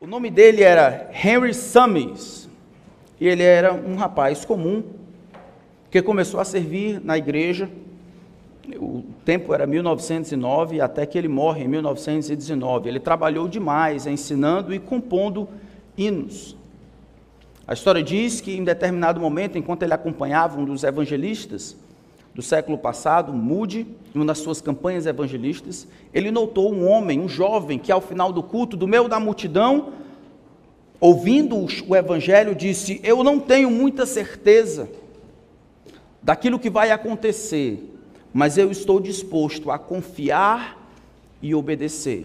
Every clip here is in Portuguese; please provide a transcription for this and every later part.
O nome dele era Henry Summers. E ele era um rapaz comum que começou a servir na igreja. O tempo era 1909 até que ele morre em 1919. Ele trabalhou demais ensinando e compondo hinos. A história diz que em determinado momento, enquanto ele acompanhava um dos evangelistas do século passado, Moody, em uma das suas campanhas evangelistas, ele notou um homem, um jovem, que ao final do culto, do meio da multidão, ouvindo o evangelho, disse: Eu não tenho muita certeza daquilo que vai acontecer, mas eu estou disposto a confiar e obedecer.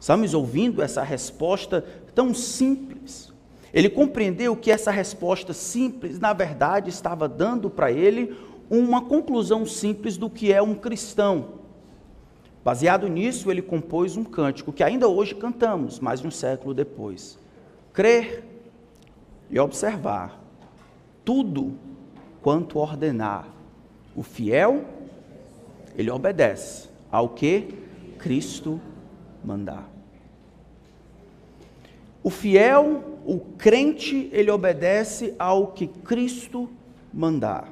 Estamos ouvindo essa resposta tão simples. Ele compreendeu que essa resposta simples, na verdade, estava dando para ele uma conclusão simples do que é um cristão. Baseado nisso, ele compôs um cântico que ainda hoje cantamos, mais de um século depois. Crer e observar tudo quanto ordenar. O fiel, ele obedece ao que Cristo mandar. O fiel, o crente, ele obedece ao que Cristo mandar.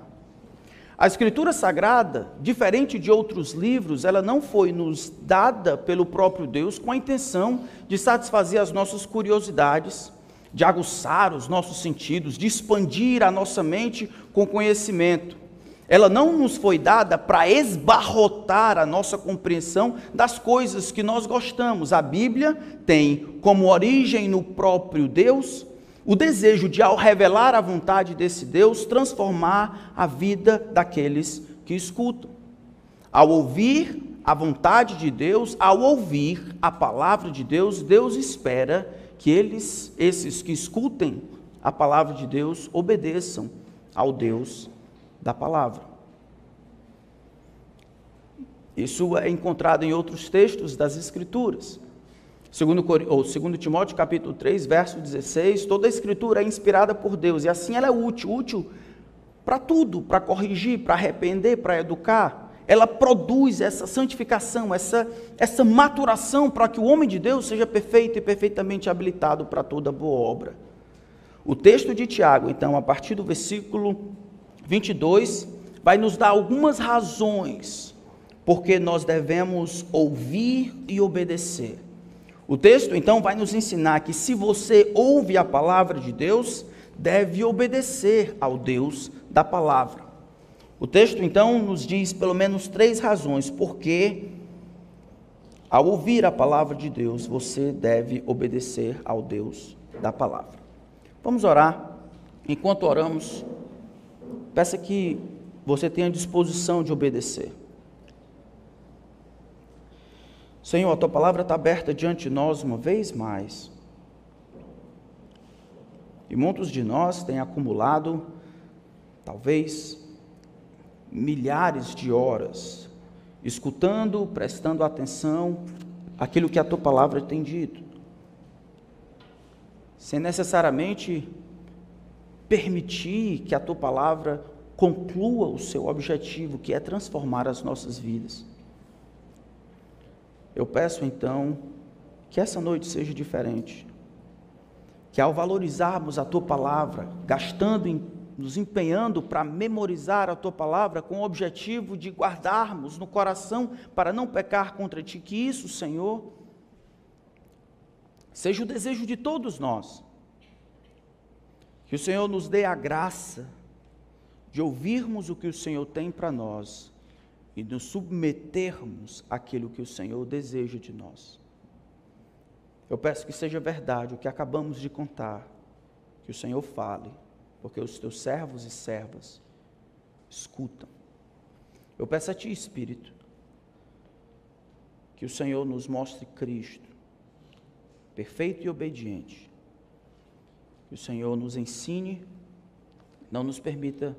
A Escritura Sagrada, diferente de outros livros, ela não foi nos dada pelo próprio Deus com a intenção de satisfazer as nossas curiosidades, de aguçar os nossos sentidos, de expandir a nossa mente com conhecimento. Ela não nos foi dada para esbarrotar a nossa compreensão das coisas que nós gostamos. A Bíblia tem como origem no próprio Deus o desejo de, ao revelar a vontade desse Deus, transformar a vida daqueles que escutam. Ao ouvir a vontade de Deus, ao ouvir a palavra de Deus, Deus espera que eles, esses que escutem a palavra de Deus, obedeçam ao Deus da palavra. Isso é encontrado em outros textos das Escrituras. Segundo, ou segundo Timóteo capítulo 3, verso 16, toda a escritura é inspirada por Deus e assim ela é útil, útil para tudo, para corrigir, para arrepender, para educar. Ela produz essa santificação, essa, essa maturação para que o homem de Deus seja perfeito e perfeitamente habilitado para toda boa obra. O texto de Tiago, então, a partir do versículo 22, vai nos dar algumas razões porque nós devemos ouvir e obedecer. O texto então vai nos ensinar que se você ouve a palavra de Deus, deve obedecer ao Deus da palavra. O texto então nos diz pelo menos três razões porque ao ouvir a palavra de Deus, você deve obedecer ao Deus da palavra. Vamos orar. Enquanto oramos, peça que você tenha disposição de obedecer. Senhor, a tua palavra está aberta diante de nós uma vez mais. E muitos de nós têm acumulado, talvez, milhares de horas, escutando, prestando atenção àquilo que a tua palavra tem dito, sem necessariamente permitir que a tua palavra conclua o seu objetivo, que é transformar as nossas vidas. Eu peço então que essa noite seja diferente. Que ao valorizarmos a tua palavra, gastando, nos empenhando para memorizar a tua palavra com o objetivo de guardarmos no coração para não pecar contra ti, que isso, Senhor, seja o desejo de todos nós. Que o Senhor nos dê a graça de ouvirmos o que o Senhor tem para nós e nos submetermos àquilo que o Senhor deseja de nós. Eu peço que seja verdade o que acabamos de contar, que o Senhor fale, porque os teus servos e servas escutam. Eu peço a Ti, Espírito, que o Senhor nos mostre Cristo, perfeito e obediente. Que o Senhor nos ensine, não nos permita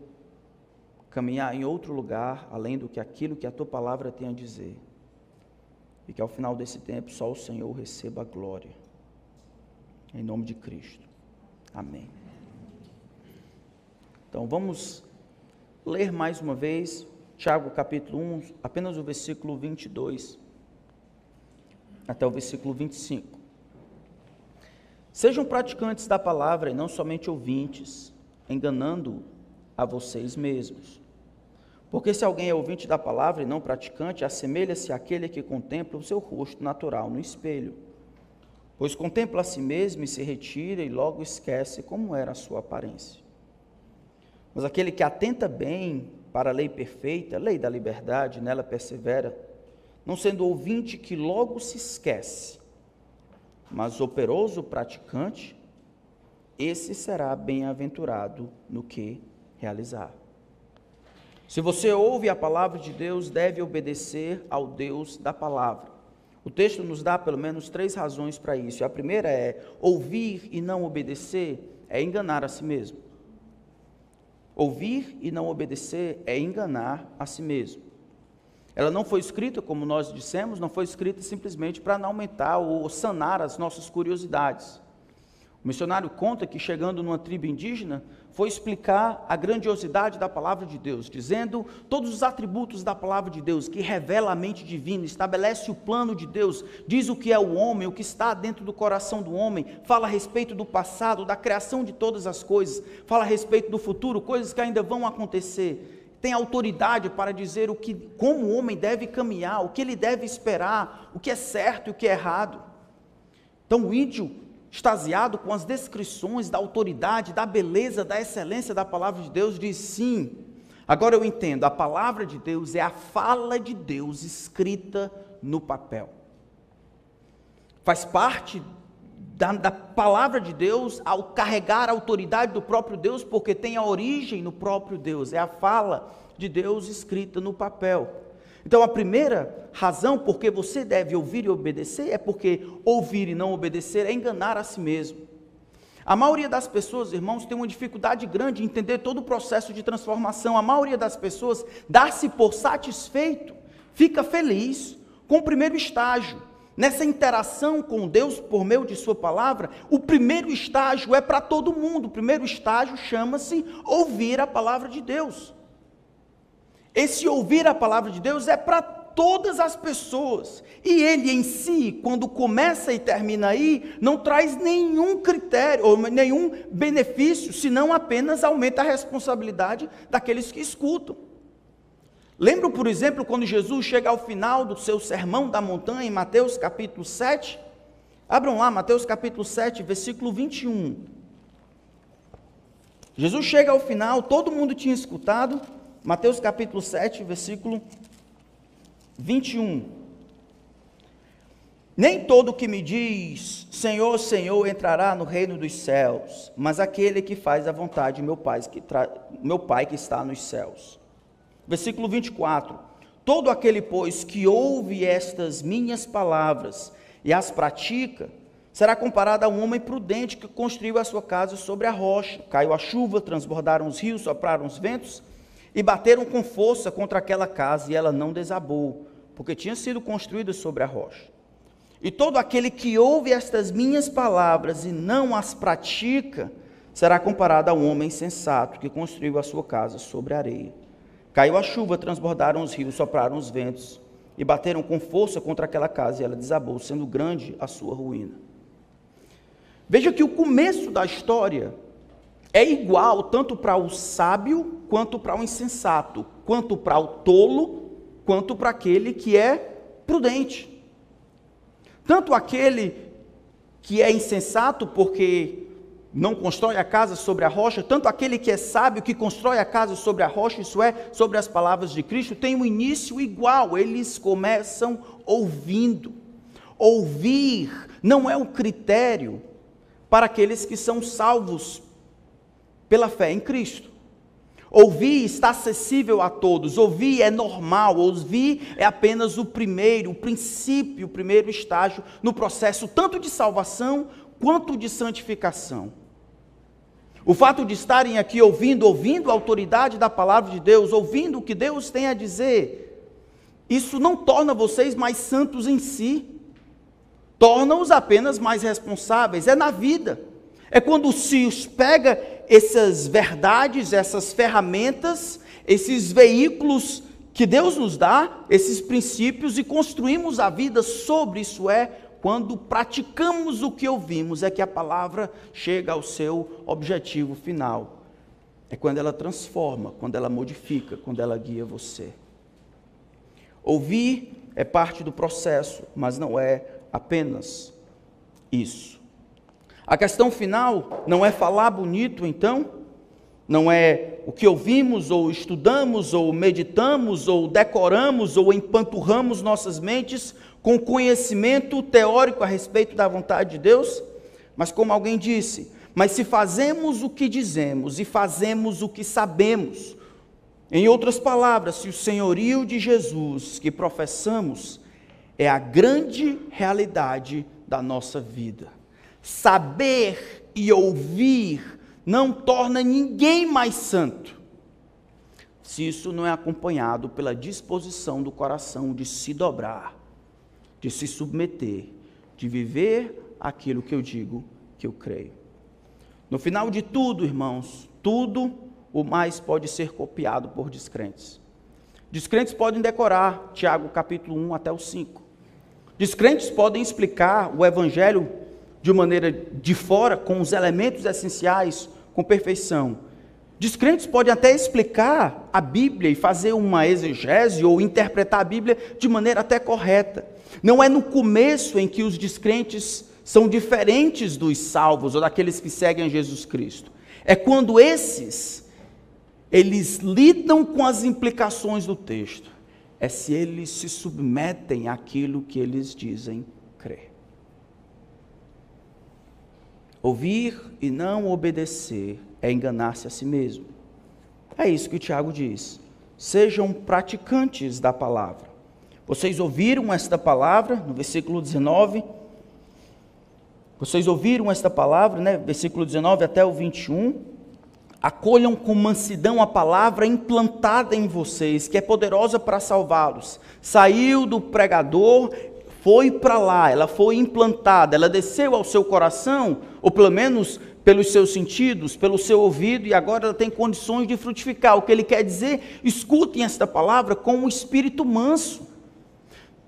caminhar em outro lugar além do que aquilo que a tua palavra tem a dizer. E que ao final desse tempo só o Senhor receba a glória. Em nome de Cristo. Amém. Então vamos ler mais uma vez Tiago capítulo 1, apenas o versículo 22 até o versículo 25. Sejam praticantes da palavra e não somente ouvintes, enganando a vocês mesmos. Porque se alguém é ouvinte da palavra e não praticante, assemelha-se àquele que contempla o seu rosto natural no espelho. Pois contempla a si mesmo e se retira e logo esquece como era a sua aparência. Mas aquele que atenta bem para a lei perfeita, a lei da liberdade, nela persevera, não sendo ouvinte que logo se esquece, mas operoso praticante, esse será bem-aventurado no que realizar. Se você ouve a palavra de Deus, deve obedecer ao Deus da palavra. O texto nos dá pelo menos três razões para isso. A primeira é: ouvir e não obedecer é enganar a si mesmo. Ouvir e não obedecer é enganar a si mesmo. Ela não foi escrita, como nós dissemos, não foi escrita simplesmente para não aumentar ou sanar as nossas curiosidades. O missionário conta que, chegando numa tribo indígena, foi explicar a grandiosidade da palavra de Deus, dizendo todos os atributos da palavra de Deus, que revela a mente divina, estabelece o plano de Deus, diz o que é o homem, o que está dentro do coração do homem, fala a respeito do passado, da criação de todas as coisas, fala a respeito do futuro, coisas que ainda vão acontecer. Tem autoridade para dizer o que, como o homem deve caminhar, o que ele deve esperar, o que é certo e o que é errado. Então, o índio extasiado com as descrições da autoridade, da beleza, da excelência da palavra de Deus, diz sim. Agora eu entendo, a palavra de Deus é a fala de Deus escrita no papel. Faz parte da, da, palavra de Deus ao carregar a autoridade do próprio Deus, porque tem a origem no próprio Deus, é a fala de Deus escrita no papel. Então, a primeira razão por que você deve ouvir e obedecer é porque ouvir e não obedecer é enganar a si mesmo. A maioria das pessoas, irmãos, tem uma dificuldade grande em entender todo o processo de transformação. A maioria das pessoas dá-se por satisfeito, fica feliz com o primeiro estágio. Nessa interação com Deus por meio de Sua palavra, o primeiro estágio é para todo mundo. O primeiro estágio chama-se ouvir a palavra de Deus. Esse ouvir a palavra de Deus é para todas as pessoas. E ele em si, quando começa e termina aí, não traz nenhum critério ou nenhum benefício, senão apenas aumenta a responsabilidade daqueles que escutam. Lembro, por exemplo, quando Jesus chega ao final do seu sermão da montanha, em Mateus capítulo 7. Abram lá, Mateus capítulo 7, versículo 21. Jesus chega ao final, todo mundo tinha escutado, Mateus capítulo 7, versículo 21. Nem todo que me diz Senhor, Senhor entrará no reino dos céus, mas aquele que faz a vontade de meu Pai que, tra... meu pai que está nos céus. Versículo 24. Todo aquele, pois, que ouve estas minhas palavras e as pratica, será comparado a um homem prudente que construiu a sua casa sobre a rocha. Caiu a chuva, transbordaram os rios, sopraram os ventos e bateram com força contra aquela casa, e ela não desabou, porque tinha sido construída sobre a rocha. E todo aquele que ouve estas minhas palavras e não as pratica, será comparado a um homem sensato que construiu a sua casa sobre a areia. Caiu a chuva, transbordaram os rios, sopraram os ventos e bateram com força contra aquela casa, e ela desabou, sendo grande a sua ruína. Veja que o começo da história é igual tanto para o sábio quanto para o insensato, quanto para o tolo, quanto para aquele que é prudente. Tanto aquele que é insensato porque não constrói a casa sobre a rocha, tanto aquele que é sábio que constrói a casa sobre a rocha, isso é, sobre as palavras de Cristo, tem um início igual, eles começam ouvindo. Ouvir não é o critério para aqueles que são salvos pela fé em Cristo. Ouvir está acessível a todos, ouvir é normal, ouvir é apenas o primeiro, o princípio, o primeiro estágio no processo tanto de salvação quanto de santificação. O fato de estarem aqui ouvindo, ouvindo a autoridade da palavra de Deus, ouvindo o que Deus tem a dizer, isso não torna vocês mais santos em si, torna-os apenas mais responsáveis, é na vida. É quando se pega essas verdades, essas ferramentas, esses veículos que Deus nos dá, esses princípios, e construímos a vida sobre isso é quando praticamos o que ouvimos, é que a palavra chega ao seu objetivo final. É quando ela transforma, quando ela modifica, quando ela guia você. Ouvir é parte do processo, mas não é apenas isso. A questão final não é falar bonito, então, não é o que ouvimos, ou estudamos, ou meditamos, ou decoramos, ou empanturramos nossas mentes com conhecimento teórico a respeito da vontade de Deus, mas como alguém disse, mas se fazemos o que dizemos e fazemos o que sabemos, em outras palavras, se o senhorio de Jesus que professamos é a grande realidade da nossa vida, saber e ouvir não torna ninguém mais santo, se isso não é acompanhado pela disposição do coração de se dobrar, de se submeter, de viver aquilo que eu digo que eu creio. No final de tudo, irmãos, tudo o mais pode ser copiado por descrentes. Descrentes podem decorar Tiago capítulo 1 até o 5. Descrentes podem explicar o evangelho de maneira de fora, com os elementos essenciais, com perfeição. Descrentes podem até explicar a Bíblia e fazer uma exegese ou interpretar a Bíblia de maneira até correta. Não é no começo em que os descrentes são diferentes dos salvos ou daqueles que seguem Jesus Cristo. É quando esses eles lidam com as implicações do texto. É se eles se submetem àquilo que eles dizem crer. Ouvir e não obedecer é enganar-se a si mesmo. É isso que o Tiago diz. Sejam praticantes da palavra. Vocês ouviram esta palavra no versículo 19. Vocês ouviram esta palavra, né? Versículo 19 até o 21. Acolham com mansidão a palavra implantada em vocês, que é poderosa para salvá-los. Saiu do pregador foi para lá, ela foi implantada, ela desceu ao seu coração, ou pelo menos pelos seus sentidos, pelo seu ouvido, e agora ela tem condições de frutificar. O que ele quer dizer? Escutem esta palavra com um espírito manso.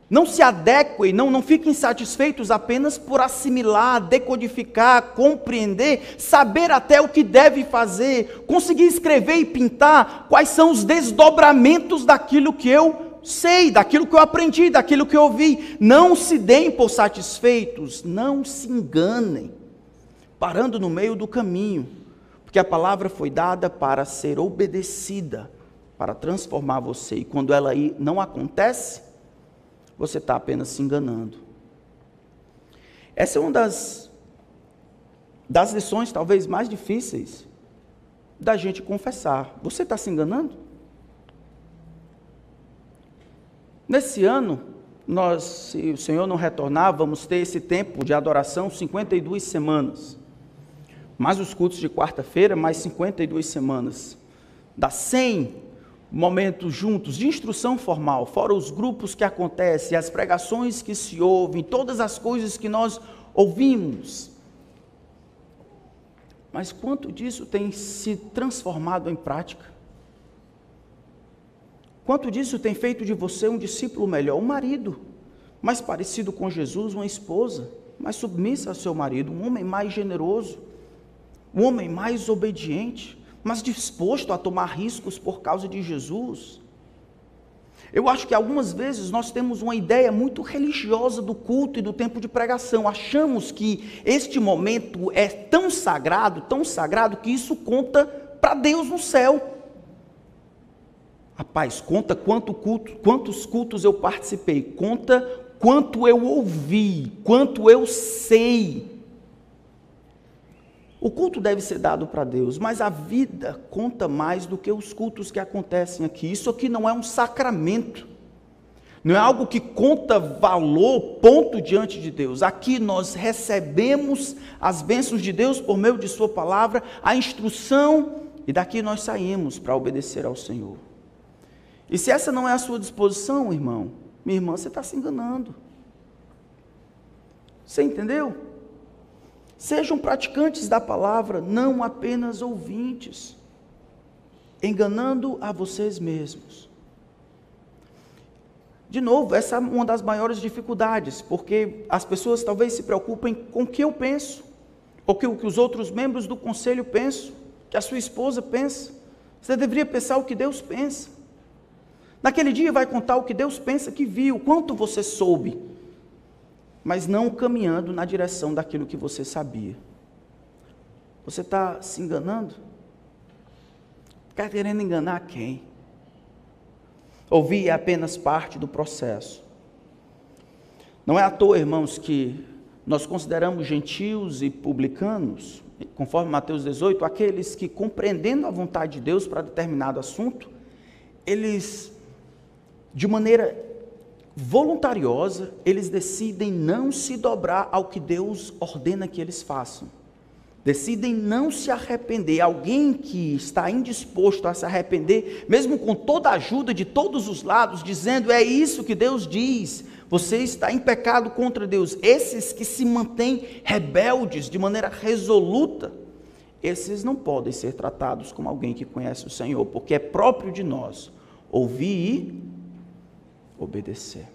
Não se adequem, não, não fiquem satisfeitos apenas por assimilar, decodificar, compreender, saber até o que deve fazer, conseguir escrever e pintar quais são os desdobramentos daquilo que eu sei, daquilo que eu aprendi, daquilo que eu ouvi. Não se deem por satisfeitos, não se enganem, parando no meio do caminho, porque a palavra foi dada para ser obedecida, para transformar você, e quando ela aí não acontece, você está apenas se enganando. Essa é uma das, das lições talvez mais difíceis da gente confessar. Você está se enganando? Nesse ano, nós, se o Senhor não retornar, vamos ter esse tempo de adoração 52 semanas. Mais os cultos de quarta-feira, mais 52 semanas. Dá 100 momentos juntos de instrução formal, fora os grupos que acontecem, as pregações que se ouvem, todas as coisas que nós ouvimos. Mas quanto disso tem se transformado em prática? Quanto disso tem feito de você um discípulo melhor, um marido, mais parecido com Jesus, uma esposa, mais submissa ao seu marido, um homem mais generoso, um homem mais obediente, mas disposto a tomar riscos por causa de Jesus. Eu acho que algumas vezes nós temos uma ideia muito religiosa do culto e do tempo de pregação. Achamos que este momento é tão sagrado, tão sagrado, que isso conta para Deus no céu. Rapaz, conta quanto culto, quantos cultos eu participei, conta quanto eu ouvi, quanto eu sei. O culto deve ser dado para Deus, mas a vida conta mais do que os cultos que acontecem aqui. Isso aqui não é um sacramento, não é algo que conta valor, ponto diante de Deus. Aqui nós recebemos as bênçãos de Deus por meio de Sua palavra, a instrução, e daqui nós saímos para obedecer ao Senhor. E se essa não é a sua disposição, irmão, minha irmã, você está se enganando. Você entendeu? Sejam praticantes da palavra, não apenas ouvintes, enganando a vocês mesmos. De novo, essa é uma das maiores dificuldades, porque as pessoas talvez se preocupem com o que eu penso, ou com o que os outros membros do conselho pensam, que a sua esposa pensa. Você deveria pensar o que Deus pensa. Naquele dia vai contar o que Deus pensa que viu, quanto você soube, mas não caminhando na direção daquilo que você sabia. Você está se enganando? Está querendo enganar quem? Ouvir é apenas parte do processo. Não é à toa, irmãos, que nós consideramos gentios e publicanos, conforme Mateus 18, aqueles que, compreendendo a vontade de Deus para determinado assunto, eles, de maneira voluntariosa, eles decidem não se dobrar ao que Deus ordena que eles façam. Decidem não se arrepender, alguém que está indisposto a se arrepender, mesmo com toda a ajuda de todos os lados, dizendo: é isso que Deus diz, você está em pecado contra Deus. Esses que se mantêm rebeldes de maneira resoluta, esses não podem ser tratados como alguém que conhece o Senhor, porque é próprio de nós ouvir obedecer.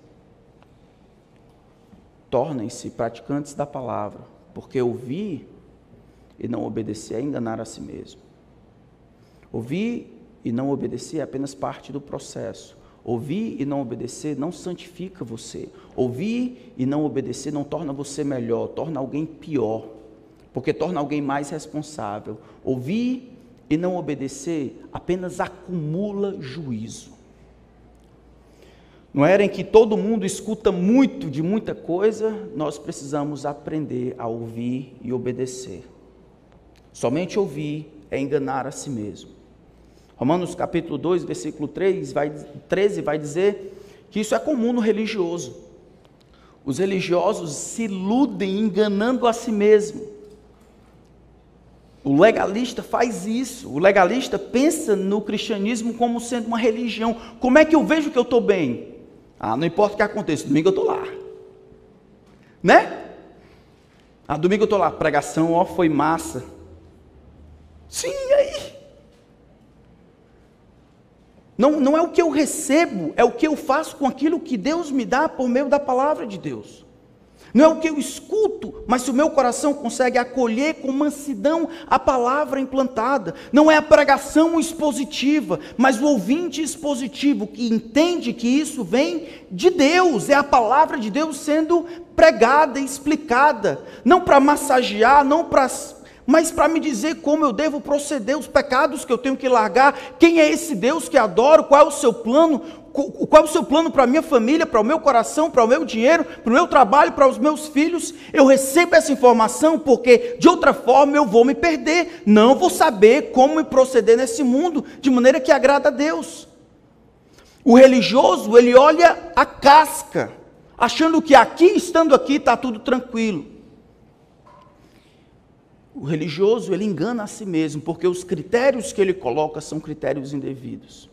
Tornem-se praticantes da palavra, porque ouvir e não obedecer é enganar a si mesmo. Ouvir e não obedecer é apenas parte do processo. Ouvir e não obedecer não santifica você. Ouvir e não obedecer não torna você melhor, torna alguém pior, porque torna alguém mais responsável. Ouvir e não obedecer apenas acumula juízo. Não era em que todo mundo escuta muito de muita coisa, nós precisamos aprender a ouvir e obedecer. Somente ouvir é enganar a si mesmo. Romanos capítulo 2, versículo 3, vai, 13 vai dizer que isso é comum no religioso. Os religiosos se iludem enganando a si mesmo. O legalista faz isso. O legalista pensa no cristianismo como sendo uma religião. Como é que eu vejo que eu estou bem? Ah, não importa o que aconteça, domingo eu estou lá. Né? Ah, domingo eu estou lá, pregação, ó, foi massa. Sim, e aí? Não, não é o que eu recebo, é o que eu faço com aquilo que Deus me dá por meio da palavra de Deus. Não é o que eu escuto, mas se o meu coração consegue acolher com mansidão a palavra implantada. Não é a pregação expositiva, mas o ouvinte expositivo que entende que isso vem de Deus, é a palavra de Deus sendo pregada, explicada, não para massagear, não para mas para me dizer como eu devo proceder, os pecados que eu tenho que largar, quem é esse Deus que adoro, qual é o seu plano, qual é o seu plano para a minha família, para o meu coração, para o meu dinheiro, para o meu trabalho, para os meus filhos. Eu recebo essa informação porque de outra forma eu vou me perder, não vou saber como me proceder nesse mundo de maneira que agrada a Deus. O religioso, ele olha a casca, achando que aqui, estando aqui, está tudo tranquilo. O religioso, ele engana a si mesmo, porque os critérios que ele coloca são critérios indevidos.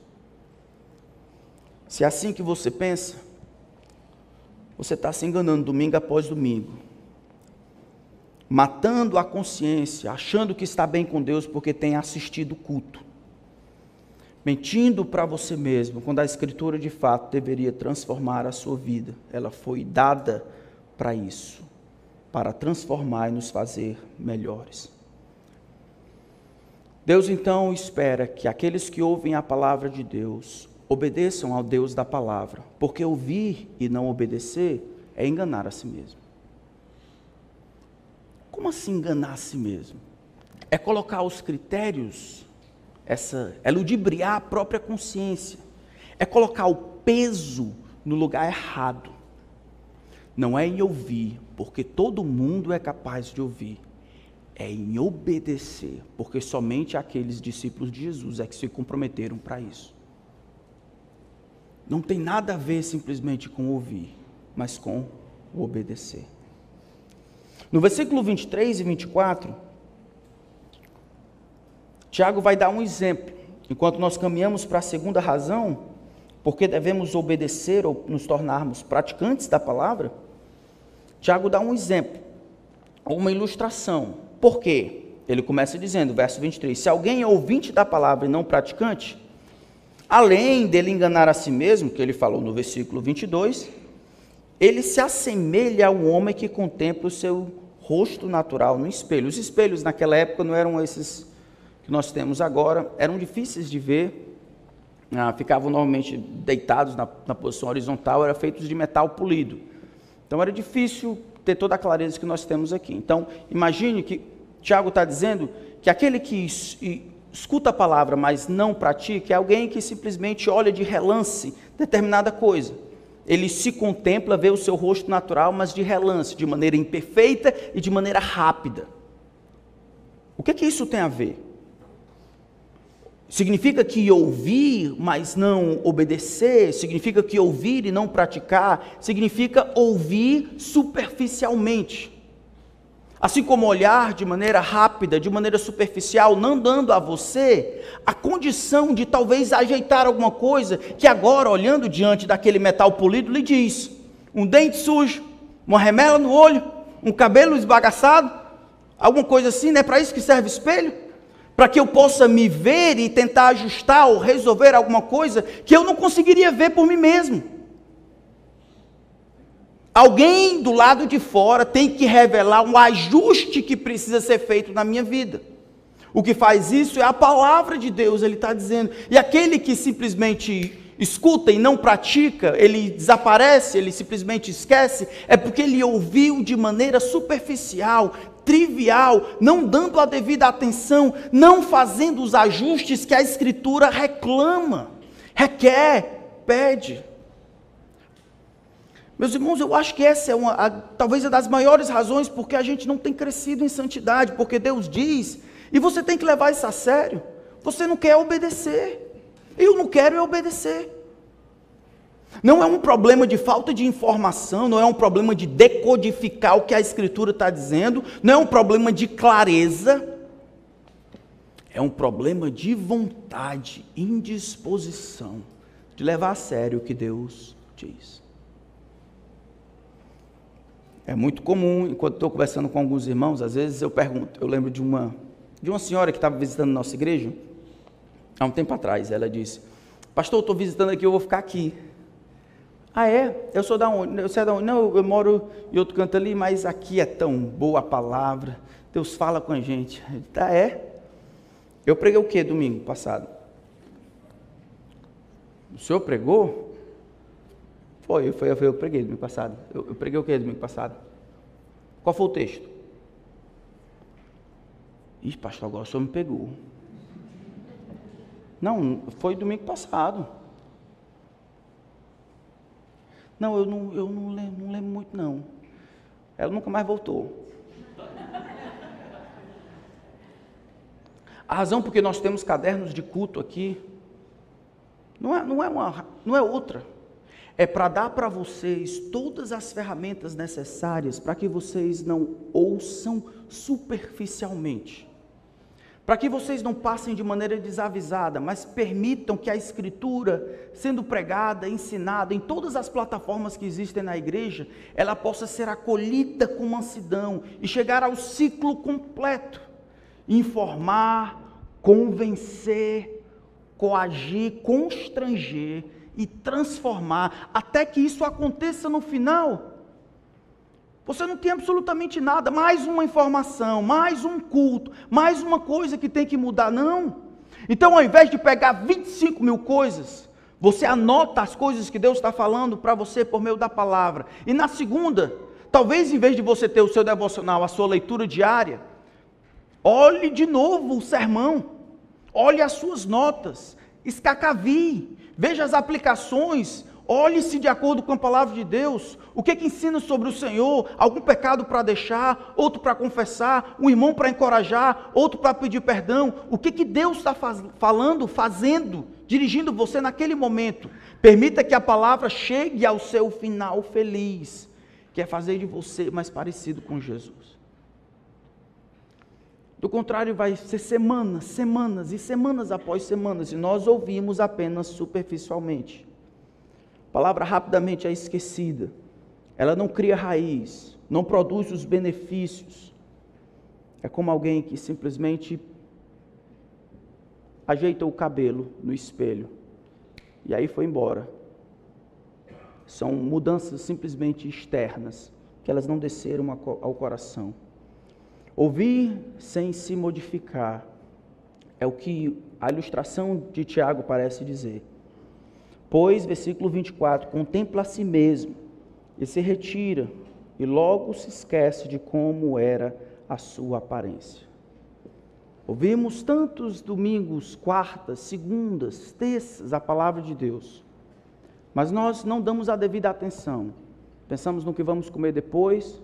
Se é assim que você pensa, você está se enganando domingo após domingo, matando a consciência, achando que está bem com Deus porque tem assistido o culto, mentindo para você mesmo, quando a Escritura de fato deveria transformar a sua vida, ela foi dada para isso para transformar e nos fazer melhores. Deus então espera que aqueles que ouvem a palavra de Deus obedeçam ao Deus da palavra, porque ouvir e não obedecer é enganar a si mesmo. Como assim enganar a si mesmo? É colocar os critérios, essa, é ludibriar a própria consciência, é colocar o peso no lugar errado. Não é em ouvir, porque todo mundo é capaz de ouvir. É em obedecer, porque somente aqueles discípulos de Jesus é que se comprometeram para isso. Não tem nada a ver simplesmente com ouvir, mas com obedecer. No versículo 23 e 24, Tiago vai dar um exemplo. Enquanto nós caminhamos para a segunda razão, porque devemos obedecer ou nos tornarmos praticantes da palavra, Tiago dá um exemplo, uma ilustração. Por quê? Ele começa dizendo, verso 23, se alguém é ouvinte da palavra e não praticante, além dele enganar a si mesmo, que ele falou no versículo 22, ele se assemelha ao homem que contempla o seu rosto natural no espelho. Os espelhos naquela época não eram esses que nós temos agora, eram difíceis de ver, ah, ficavam normalmente deitados na, na posição horizontal, eram feitos de metal polido. Então era difícil ter toda a clareza que nós temos aqui. Então, imagine que Tiago está dizendo que aquele que escuta a palavra, mas não pratica, é alguém que simplesmente olha de relance determinada coisa. Ele se contempla, vê o seu rosto natural, mas de relance, de maneira imperfeita e de maneira rápida. O que, é que isso tem a ver? Significa que ouvir, mas não obedecer, significa que ouvir e não praticar, significa ouvir superficialmente. Assim como olhar de maneira rápida, de maneira superficial, não dando a você a condição de talvez ajeitar alguma coisa que agora, olhando diante daquele metal polido, lhe diz: um dente sujo, uma remela no olho, um cabelo esbagaçado, alguma coisa assim, não é para isso que serve espelho? Para que eu possa me ver e tentar ajustar ou resolver alguma coisa que eu não conseguiria ver por mim mesmo. Alguém do lado de fora tem que revelar um ajuste que precisa ser feito na minha vida. O que faz isso é a palavra de Deus, ele está dizendo. E aquele que simplesmente escuta e não pratica, ele desaparece, ele simplesmente esquece, é porque ele ouviu de maneira superficial, trivial, não dando a devida atenção, não fazendo os ajustes que a Escritura reclama, requer, pede. Meus irmãos, eu acho que essa é uma, a, talvez uma das maiores razões porque a gente não tem crescido em santidade, porque Deus diz, e você tem que levar isso a sério. Você não quer obedecer. Eu não quero obedecer. Não é um problema de falta de informação, não é um problema de decodificar o que a Escritura está dizendo, não é um problema de clareza, é um problema de vontade, indisposição, de levar a sério o que Deus diz. É muito comum, enquanto estou conversando com alguns irmãos, às vezes eu pergunto, eu lembro de uma, de uma senhora que estava visitando nossa igreja, há um tempo atrás, ela disse, pastor, estou visitando aqui, eu vou ficar aqui. Ah, é? Eu sou da onde? Eu sei da onde? Não, eu moro em outro canto ali, mas aqui é tão boa a palavra, Deus fala com a gente. Tá, é? Eu preguei o que domingo passado? O senhor pregou? Foi, foi, foi eu preguei domingo passado. Eu, eu preguei o que domingo passado? Qual foi o texto? Ih, pastor, agora o senhor me pegou. Não, foi domingo passado. Não, eu não, eu não lembro, não lembro muito não. Ela nunca mais voltou. A razão porque nós temos cadernos de culto aqui não é, não é, uma, não é outra é para dar para vocês todas as ferramentas necessárias para que vocês não ouçam superficialmente. Para que vocês não passem de maneira desavisada, mas permitam que a Escritura, sendo pregada, ensinada em todas as plataformas que existem na igreja, ela possa ser acolhida com mansidão e chegar ao ciclo completo informar, convencer, coagir, constranger e transformar, até que isso aconteça no final. Você não tem absolutamente nada, mais uma informação, mais um culto, mais uma coisa que tem que mudar, não. Então, ao invés de pegar 25 mil coisas, você anota as coisas que Deus está falando para você por meio da palavra. E na segunda, talvez em vez de você ter o seu devocional, a sua leitura diária, olhe de novo o sermão, olhe as suas notas, escacavie, veja as aplicações, olhe-se de acordo com a palavra de Deus, o que, que ensina sobre o Senhor, algum pecado para deixar, outro para confessar, um irmão para encorajar, outro para pedir perdão, o que, que Deus está faz, falando, fazendo, dirigindo você naquele momento. Permita que a palavra chegue ao seu final feliz, que é fazer de você mais parecido com Jesus. Do contrário, vai ser semanas, semanas e semanas após semanas, e nós ouvimos apenas superficialmente. Palavra rapidamente é esquecida. Ela não cria raiz, não produz os benefícios. É como alguém que simplesmente ajeita o cabelo no espelho e aí foi embora. São mudanças simplesmente externas, que elas não desceram ao coração. Ouvir sem se modificar é o que a ilustração de Tiago parece dizer. Pois, versículo 24, contempla a si mesmo e se retira, e logo se esquece de como era a sua aparência. Ouvimos tantos domingos, quartas, segundas, terças a palavra de Deus, mas nós não damos a devida atenção. Pensamos no que vamos comer depois,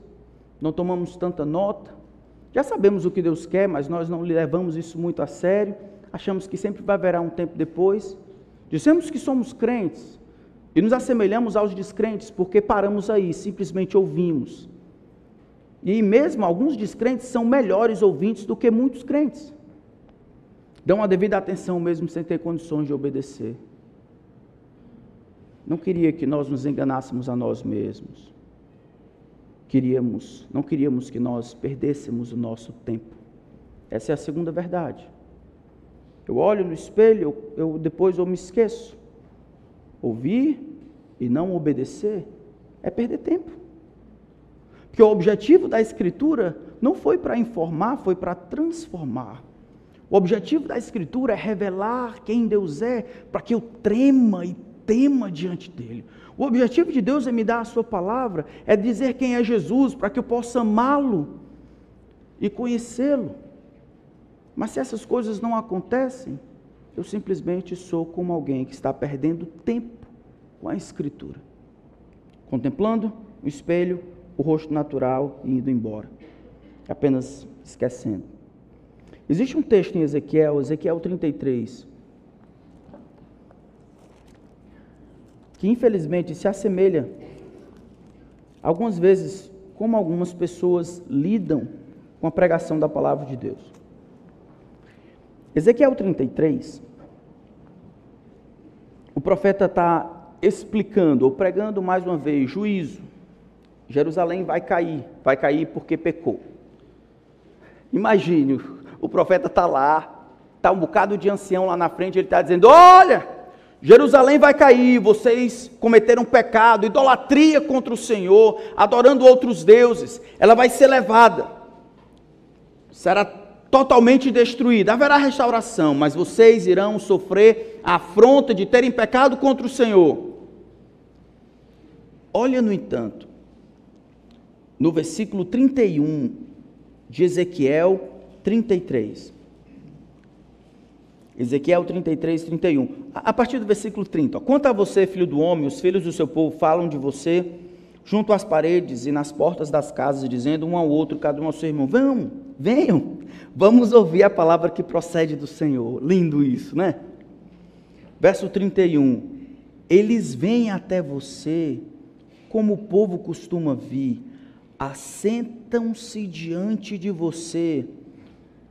não tomamos tanta nota. Já sabemos o que Deus quer, mas nós não levamos isso muito a sério. Achamos que sempre vai haver um tempo depois. Dizemos que somos crentes e nos assemelhamos aos descrentes porque paramos aí, simplesmente ouvimos. E mesmo alguns descrentes são melhores ouvintes do que muitos crentes. Dão a devida atenção mesmo sem ter condições de obedecer. Não queria que nós nos enganássemos a nós mesmos. Queríamos, não queríamos que nós perdêssemos o nosso tempo. Essa é a segunda verdade. Eu olho no espelho, eu, depois eu me esqueço. Ouvir e não obedecer é perder tempo. Porque o objetivo da Escritura não foi para informar, foi para transformar. O objetivo da Escritura é revelar quem Deus é, para que eu trema e tema diante dele. O objetivo de Deus é me dar a Sua palavra, é dizer quem é Jesus, para que eu possa amá-lo e conhecê-lo. Mas se essas coisas não acontecem, eu simplesmente sou como alguém que está perdendo tempo com a Escritura, contemplando o espelho, o rosto natural e indo embora, apenas esquecendo. Existe um texto em Ezequiel, Ezequiel 33, que infelizmente se assemelha algumas vezes como algumas pessoas lidam com a pregação da palavra de Deus. Ezequiel 33, o profeta está explicando ou pregando mais uma vez juízo. Jerusalém vai cair, vai cair porque pecou. Imagine o profeta está lá, está um bocado de ancião lá na frente, ele está dizendo: Olha, Jerusalém vai cair, vocês cometeram pecado, idolatria contra o Senhor, adorando outros deuses, ela vai ser levada, será totalmente destruída, haverá restauração, mas vocês irão sofrer a afronta de terem pecado contra o Senhor. Olha, no entanto, no versículo 31 de Ezequiel 33. Ezequiel 33, 31. A partir do versículo 30. Quanto a você, filho do homem, os filhos do seu povo falam de você junto às paredes e nas portas das casas, dizendo um ao outro, cada um ao seu irmão: Vão, venham, vamos ouvir a palavra que procede do Senhor. Lindo isso, né? Verso 31. Eles vêm até você como o povo costuma vir, assentam-se diante de você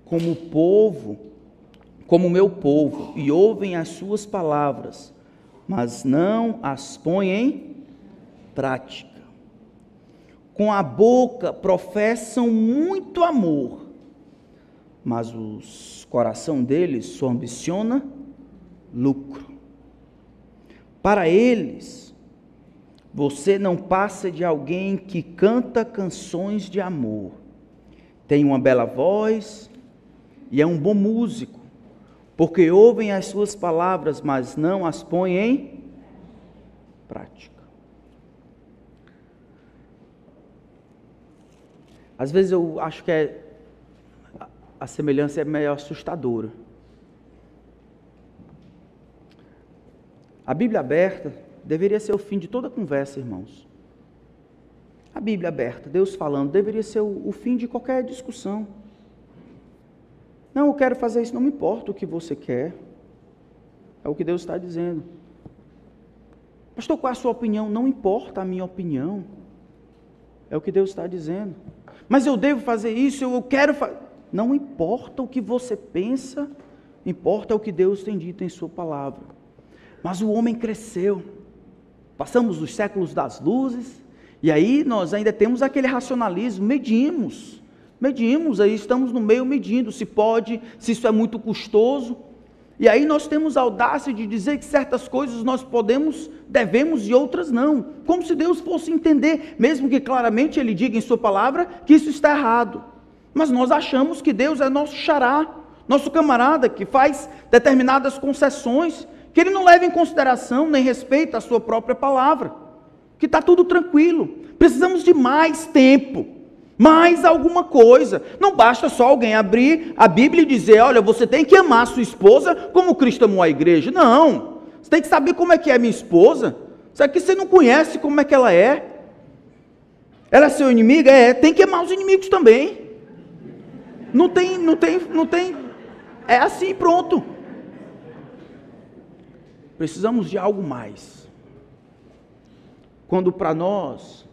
como povo, como meu povo, e ouvem as suas palavras, mas não as põem em prática. Com a boca professam muito amor, mas o coração deles só ambiciona lucro. Para eles, você não passa de alguém que canta canções de amor, tem uma bela voz, e é um bom músico, porque ouvem as suas palavras, mas não as põem em prática. Às vezes eu acho que é, a semelhança é meio assustadora. A Bíblia aberta deveria ser o fim de toda conversa, irmãos. A Bíblia aberta, Deus falando, deveria ser o, o fim de qualquer discussão. Não, eu quero fazer isso, não me importa o que você quer. É o que Deus está dizendo. Pastor, qual é a sua opinião? Não importa a minha opinião. É o que Deus está dizendo. Mas eu devo fazer isso, eu quero fazer. Não importa o que você pensa, importa o que Deus tem dito em Sua palavra. Mas o homem cresceu. Passamos os séculos das luzes, e aí nós ainda temos aquele racionalismo, medimos. Medimos, aí estamos no meio medindo se pode, se isso é muito custoso. E aí nós temos a audácia de dizer que certas coisas nós podemos, devemos e outras não. Como se Deus fosse entender, mesmo que claramente Ele diga em Sua palavra que isso está errado. Mas nós achamos que Deus é nosso xará, nosso camarada, que faz determinadas concessões, que Ele não leva em consideração nem respeita a Sua própria palavra, que está tudo tranquilo. Precisamos de mais tempo mais alguma coisa. Não basta só alguém abrir a Bíblia e dizer: olha, você tem que amar sua esposa como Cristo amou a igreja. Não. Você tem que saber como é que é minha esposa. Isso aqui você não conhece como é que ela é. Ela é seu inimigo? É, tem que amar os inimigos também. Não tem, não tem, não tem. É assim, pronto. Precisamos de algo mais. Quando para nós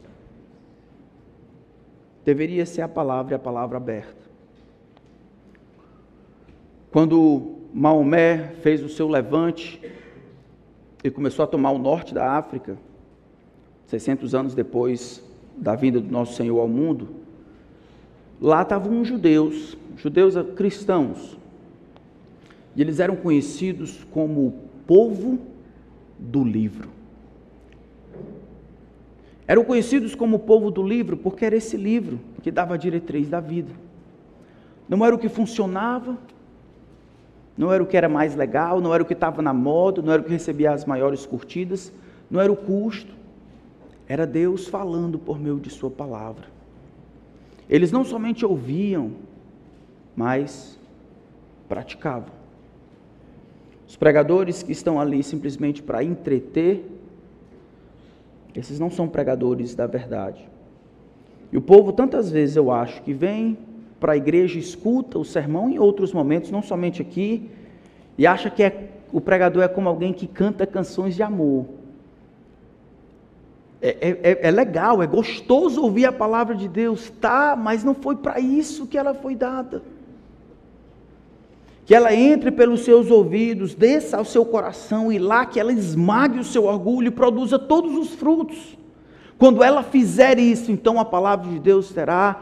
deveria ser a palavra e a palavra aberta. Quando Maomé fez o seu levante e começou a tomar o norte da África, 600 anos depois da vinda do nosso Senhor ao mundo, lá estavam judeus, judeus cristãos, e eles eram conhecidos como o povo do livro. Eram conhecidos como o povo do livro porque era esse livro que dava a diretriz da vida. Não era o que funcionava, não era o que era mais legal, não era o que estava na moda, não era o que recebia as maiores curtidas, não era o custo. Era Deus falando por meio de Sua palavra. Eles não somente ouviam, mas praticavam. Os pregadores que estão ali simplesmente para entreter esses não são pregadores da verdade. E o povo, tantas vezes eu acho, que vem para a igreja, escuta o sermão em outros momentos, não somente aqui, e acha que é, o pregador é como alguém que canta canções de amor. É, é, é, é legal, é gostoso ouvir a palavra de Deus, tá, mas não foi para isso que ela foi dada que ela entre pelos seus ouvidos, desça ao seu coração e lá que ela esmague o seu orgulho e produza todos os frutos. Quando ela fizer isso, então a palavra de Deus terá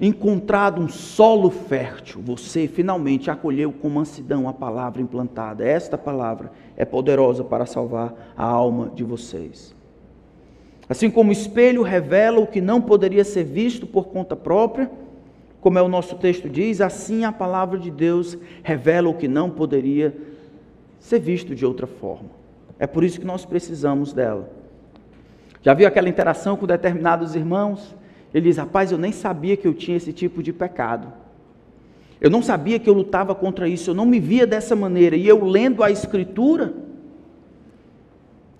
encontrado um solo fértil. Você finalmente acolheu com mansidão a palavra implantada. Esta palavra é poderosa para salvar a alma de vocês. Assim como o espelho revela o que não poderia ser visto por conta própria, como é o nosso texto diz, assim a palavra de Deus revela o que não poderia ser visto de outra forma. É por isso que nós precisamos dela. Já viu aquela interação com determinados irmãos? Ele diz: Rapaz, eu nem sabia que eu tinha esse tipo de pecado. Eu não sabia que eu lutava contra isso, eu não me via dessa maneira. E eu lendo a Escritura,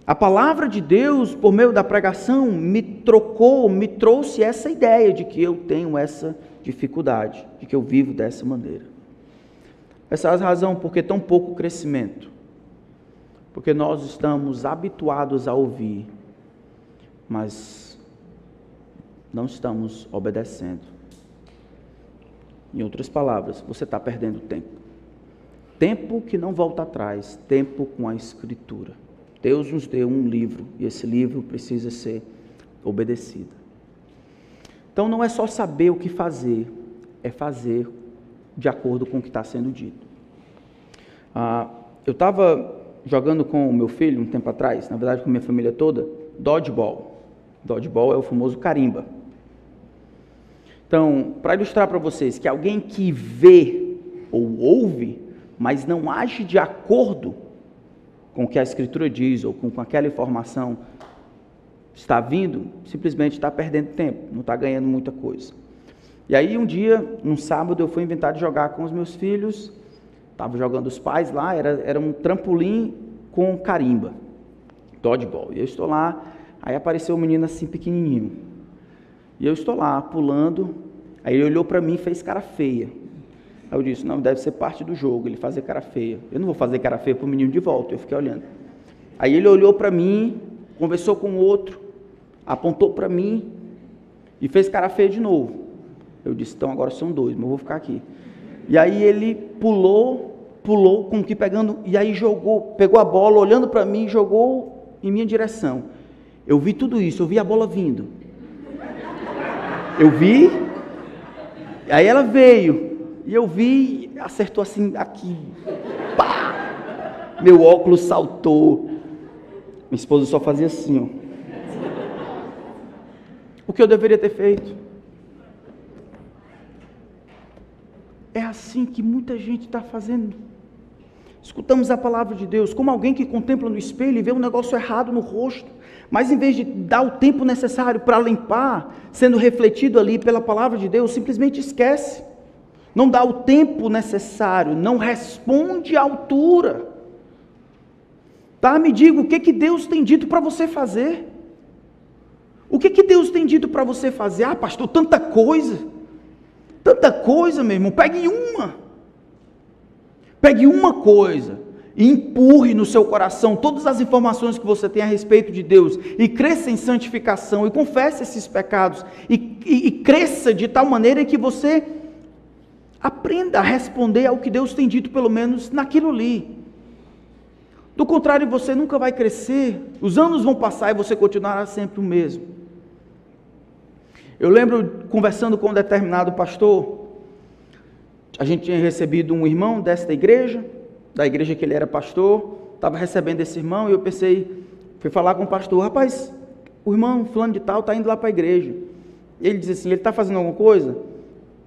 a palavra de Deus, por meio da pregação, me trocou, me trouxe essa ideia de que eu tenho essa dificuldade, de que eu vivo dessa maneira. Essa é a razão porque tão pouco crescimento. Porque nós estamos habituados a ouvir, mas não estamos obedecendo. Em outras palavras, você está perdendo tempo. Tempo que não volta atrás, tempo com a Escritura. Deus nos deu um livro e esse livro precisa ser obedecido. Então não é só saber o que fazer, é fazer de acordo com o que está sendo dito. Ah, eu estava jogando com o meu filho um tempo atrás, na verdade com a minha família toda, dodgeball. Dodgeball é o famoso carimba. Então, para ilustrar para vocês que alguém que vê ou ouve, mas não age de acordo com o que a Escritura diz ou com, com aquela informação está vindo, simplesmente está perdendo tempo, não está ganhando muita coisa. E aí um dia, num sábado, eu fui inventar de jogar com os meus filhos, estava jogando os pais lá, era, era um trampolim com carimba, dodgeball. E eu estou lá, aí apareceu um menino assim pequenininho. E eu estou lá, pulando, aí ele olhou para mim e fez cara feia. Aí eu disse, não, deve ser parte do jogo, ele fazer cara feia. Eu não vou fazer cara feia para o menino de volta, eu fiquei olhando. Aí ele olhou para mim, conversou com o outro, apontou para mim e fez cara feia de novo. Eu disse, então agora são dois, mas eu vou ficar aqui. E aí ele pulou, pulou, com que pegando, e aí jogou, pegou a bola, olhando para mim, jogou em minha direção. Eu vi tudo isso, eu vi a bola vindo. Eu vi, aí ela veio, e eu vi, acertou assim aqui, pá! Meu óculos saltou. Minha esposa só fazia assim, ó. O que eu deveria ter feito? É assim que muita gente está fazendo. Escutamos a palavra de Deus como alguém que contempla no espelho e vê um negócio errado no rosto, mas em vez de dar o tempo necessário para limpar, sendo refletido ali pela palavra de Deus, simplesmente esquece. Não dá o tempo necessário, não responde à altura. Tá? Me diga o que, que Deus tem dito para você fazer. O que, que Deus tem dito para você fazer? Ah, pastor, tanta coisa. Tanta coisa, meu irmão. Pegue uma. Pegue uma coisa e empurre no seu coração todas as informações que você tem a respeito de Deus e cresça em santificação e confesse esses pecados e, e, e cresça de tal maneira que você aprenda a responder ao que Deus tem dito, pelo menos naquilo ali. Do contrário, você nunca vai crescer, os anos vão passar e você continuará sempre o mesmo. Eu lembro conversando com um determinado pastor, a gente tinha recebido um irmão desta igreja, da igreja que ele era pastor, estava recebendo esse irmão e eu pensei, fui falar com o pastor, rapaz, o irmão fulano de tal está indo lá para a igreja. Ele disse assim, ele está fazendo alguma coisa?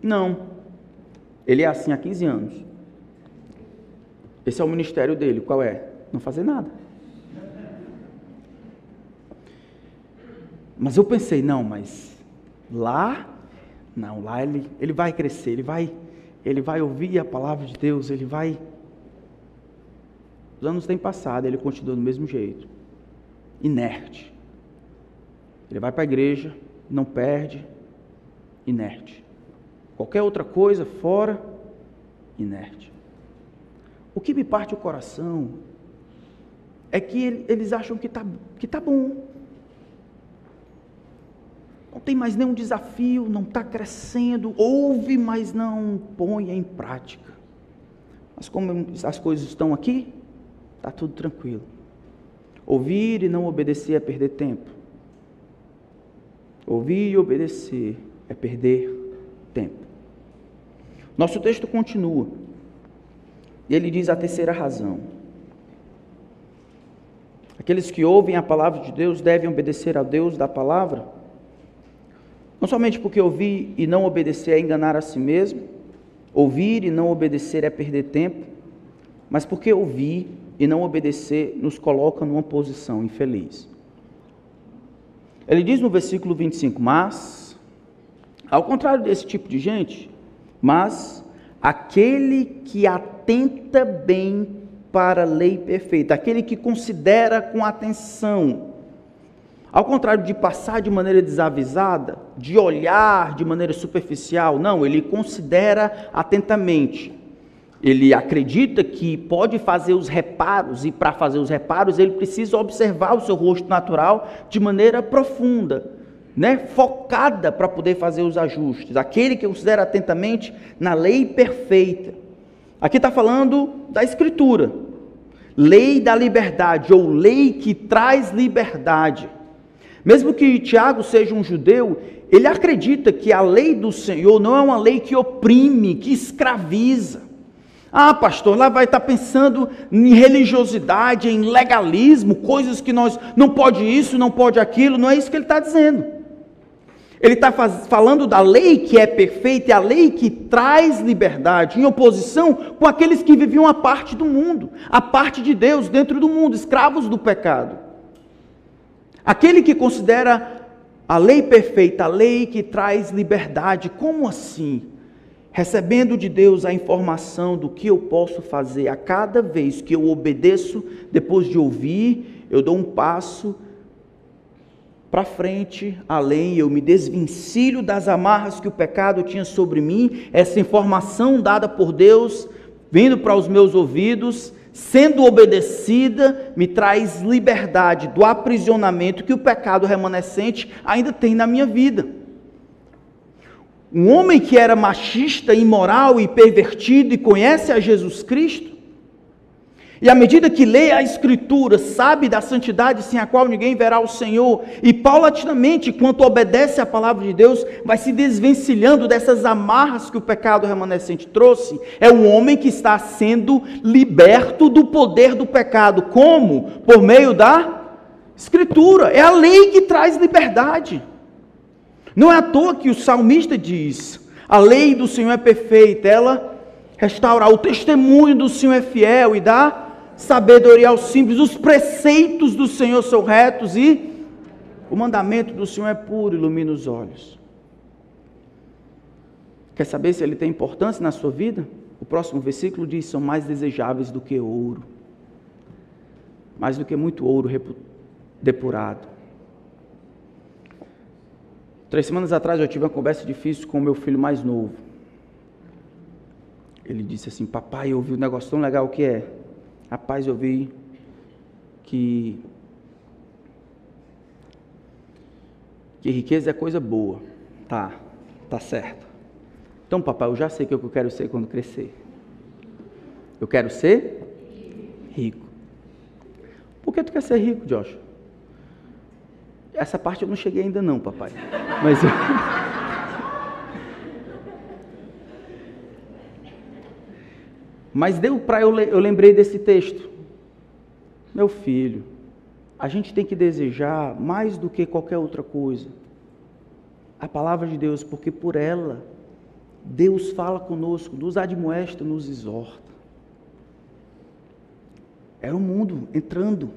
Não. Ele é assim há 15 anos. Esse é o ministério dele, qual é? Não fazer nada. Mas eu pensei, não, mas lá, não, lá ele, ele vai crescer, ele vai, ele vai ouvir a palavra de Deus, ele vai os anos têm passado, ele continua do mesmo jeito, inerte. Ele vai para a igreja, não perde, inerte. Qualquer outra coisa fora, inerte. O que me parte o coração é que eles acham que está que tá bom. Não tem mais nenhum desafio, não está crescendo, ouve, mas não põe em prática. Mas como as coisas estão aqui, Está tudo tranquilo. Ouvir e não obedecer é perder tempo. Ouvir e obedecer é perder tempo. Nosso texto continua. Ele diz a terceira razão. Aqueles que ouvem a palavra de Deus devem obedecer a Deus da palavra, não somente porque ouvir e não obedecer é enganar a si mesmo, ouvir e não obedecer é perder tempo, mas porque ouvir e não obedecer nos coloca numa posição infeliz. Ele diz no versículo 25: Mas, ao contrário desse tipo de gente, mas aquele que atenta bem para a lei perfeita, aquele que considera com atenção, ao contrário de passar de maneira desavisada, de olhar de maneira superficial, não, ele considera atentamente. Ele acredita que pode fazer os reparos, e para fazer os reparos ele precisa observar o seu rosto natural de maneira profunda, né? focada para poder fazer os ajustes. Aquele que considera atentamente na lei perfeita. Aqui está falando da Escritura, lei da liberdade, ou lei que traz liberdade. Mesmo que Tiago seja um judeu, ele acredita que a lei do Senhor não é uma lei que oprime, que escraviza. Ah, pastor, lá vai estar pensando em religiosidade, em legalismo, coisas que nós não pode isso, não pode aquilo. Não é isso que ele está dizendo. Ele está falando da lei que é perfeita e a lei que traz liberdade, em oposição com aqueles que viviam a parte do mundo, a parte de Deus dentro do mundo, escravos do pecado. Aquele que considera a lei perfeita, a lei que traz liberdade, como assim? recebendo de Deus a informação do que eu posso fazer a cada vez que eu obedeço, depois de ouvir, eu dou um passo para frente, além, eu me desvencilho das amarras que o pecado tinha sobre mim, essa informação dada por Deus, vindo para os meus ouvidos, sendo obedecida, me traz liberdade do aprisionamento que o pecado remanescente ainda tem na minha vida. Um homem que era machista, imoral e pervertido e conhece a Jesus Cristo, E à medida que lê a Escritura, sabe da santidade sem a qual ninguém verá o Senhor, e paulatinamente, enquanto obedece à palavra de Deus, vai se desvencilhando dessas amarras que o pecado remanescente trouxe, é um homem que está sendo liberto do poder do pecado. Como? Por meio da Escritura. É a lei que traz liberdade. Não é à toa que o salmista diz: a lei do Senhor é perfeita, ela restaura, o testemunho do Senhor é fiel e dá sabedoria aos simples, os preceitos do Senhor são retos e o mandamento do Senhor é puro, ilumina os olhos. Quer saber se ele tem importância na sua vida? O próximo versículo diz: são mais desejáveis do que ouro, mais do que muito ouro depurado. Três semanas atrás eu tive uma conversa difícil com o meu filho mais novo. Ele disse assim: Papai, eu ouvi um negócio tão legal que é. Rapaz, eu vi que que riqueza é coisa boa. Tá, tá certo. Então, papai, eu já sei o que eu quero ser quando crescer. Eu quero ser rico. Por que tu quer ser rico, Josh? Essa parte eu não cheguei ainda não, papai. Mas eu... Mas deu para eu, eu lembrei desse texto. Meu filho, a gente tem que desejar mais do que qualquer outra coisa. A palavra de Deus, porque por ela Deus fala conosco, nos admoesta, nos exorta. Era o mundo entrando